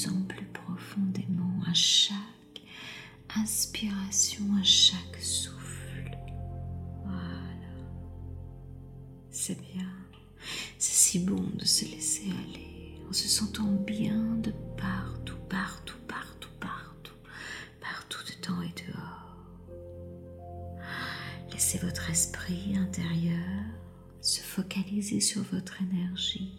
plus en plus profondément à chaque inspiration, à chaque souffle. Voilà. C'est bien. C'est si bon de se laisser aller en se sentant bien de partout, partout, partout, partout, partout dedans et dehors. Laissez votre esprit intérieur se focaliser sur votre énergie,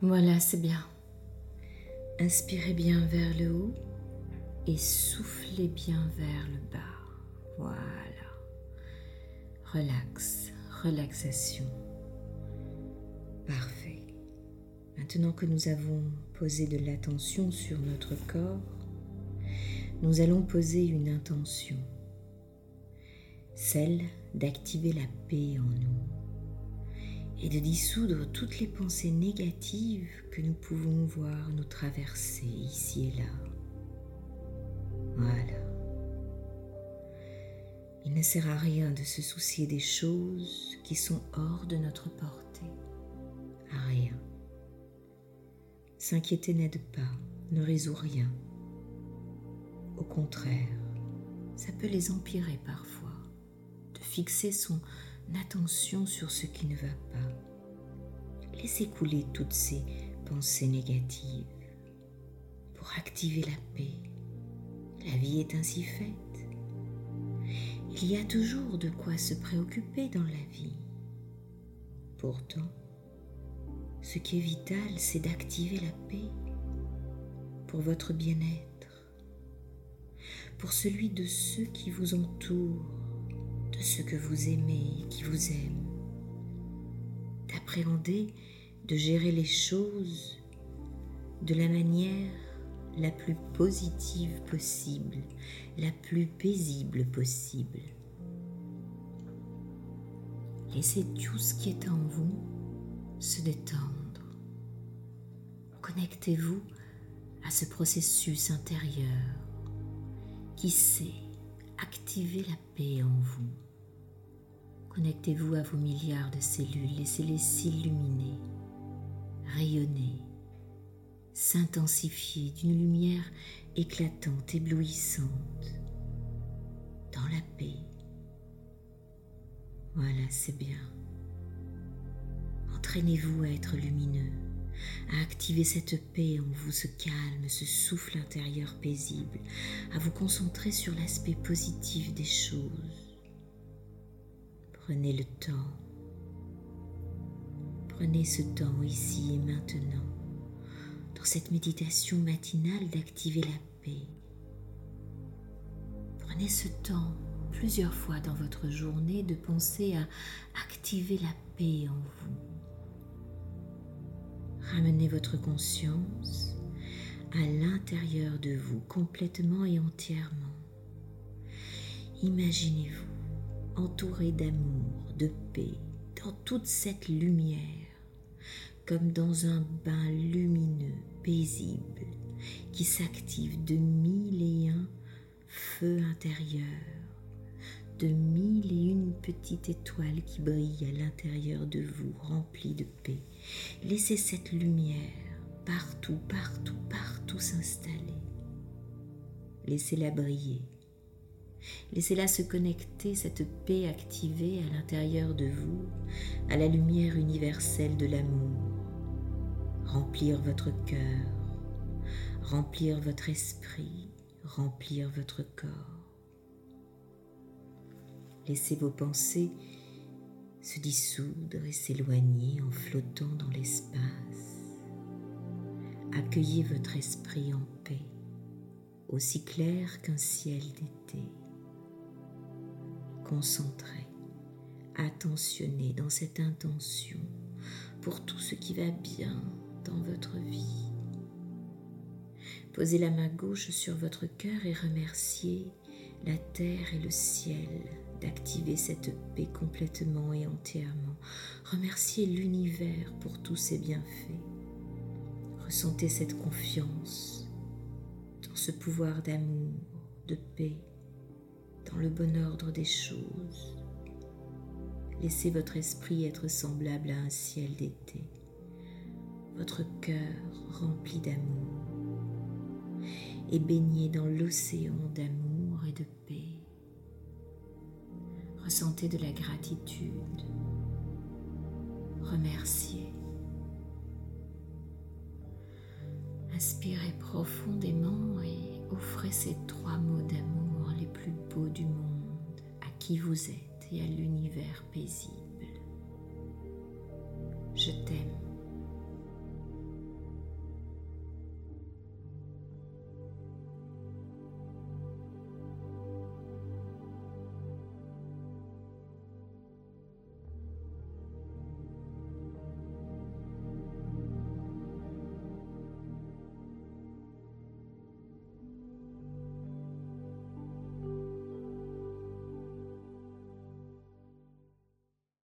Voilà, c'est bien. Inspirez bien vers le haut et soufflez bien vers le bas. Voilà. Relax, relaxation. Parfait. Maintenant que nous avons posé de l'attention sur notre corps, nous allons poser une intention, celle d'activer la paix en nous et de dissoudre toutes les pensées négatives que nous pouvons voir nous traverser ici et là. Voilà. Il ne sert à rien de se soucier des choses qui sont hors de notre portée. À rien. S'inquiéter n'aide pas, ne résout rien. Au contraire, ça peut les empirer parfois, de fixer son attention sur ce qui ne va pas. Laissez couler toutes ces pensées négatives pour activer la paix la vie est ainsi faite. Il y a toujours de quoi se préoccuper dans la vie. Pourtant, ce qui est vital, c'est d'activer la paix pour votre bien-être, pour celui de ceux qui vous entourent, de ceux que vous aimez et qui vous aiment, d'appréhender, de gérer les choses de la manière la plus positive possible, la plus paisible possible. Laissez tout ce qui est en vous se détendre. Connectez-vous à ce processus intérieur qui sait activer la paix en vous. Connectez-vous à vos milliards de cellules, laissez-les s'illuminer, rayonner s'intensifier d'une lumière éclatante, éblouissante, dans la paix. Voilà, c'est bien. Entraînez-vous à être lumineux, à activer cette paix en vous, ce calme, ce souffle intérieur paisible, à vous concentrer sur l'aspect positif des choses. Prenez le temps. Prenez ce temps ici et maintenant cette méditation matinale d'activer la paix. Prenez ce temps plusieurs fois dans votre journée de penser à activer la paix en vous. Ramenez votre conscience à l'intérieur de vous complètement et entièrement. Imaginez-vous entouré d'amour, de paix, dans toute cette lumière, comme dans un bain lumineux paisible qui s'active de mille et un feux intérieurs, de mille et une petites étoiles qui brillent à l'intérieur de vous, remplies de paix. Laissez cette lumière partout, partout, partout s'installer. Laissez-la briller. Laissez-la se connecter, cette paix activée à l'intérieur de vous, à la lumière universelle de l'amour remplir votre cœur, remplir votre esprit, remplir votre corps. Laissez vos pensées se dissoudre et s'éloigner en flottant dans l'espace. Accueillez votre esprit en paix, aussi clair qu'un ciel d'été. Concentrez, attentionnez dans cette intention pour tout ce qui va bien dans votre vie. Posez la main gauche sur votre cœur et remerciez la terre et le ciel d'activer cette paix complètement et entièrement. Remerciez l'univers pour tous ses bienfaits. Ressentez cette confiance dans ce pouvoir d'amour, de paix, dans le bon ordre des choses. Laissez votre esprit être semblable à un ciel d'été votre cœur rempli d'amour et baigné dans l'océan d'amour et de paix. ressentez de la gratitude, remerciez. Inspirez profondément et offrez ces trois mots d'amour plus beaux du monde à qui vous êtes et à l'univers paisible.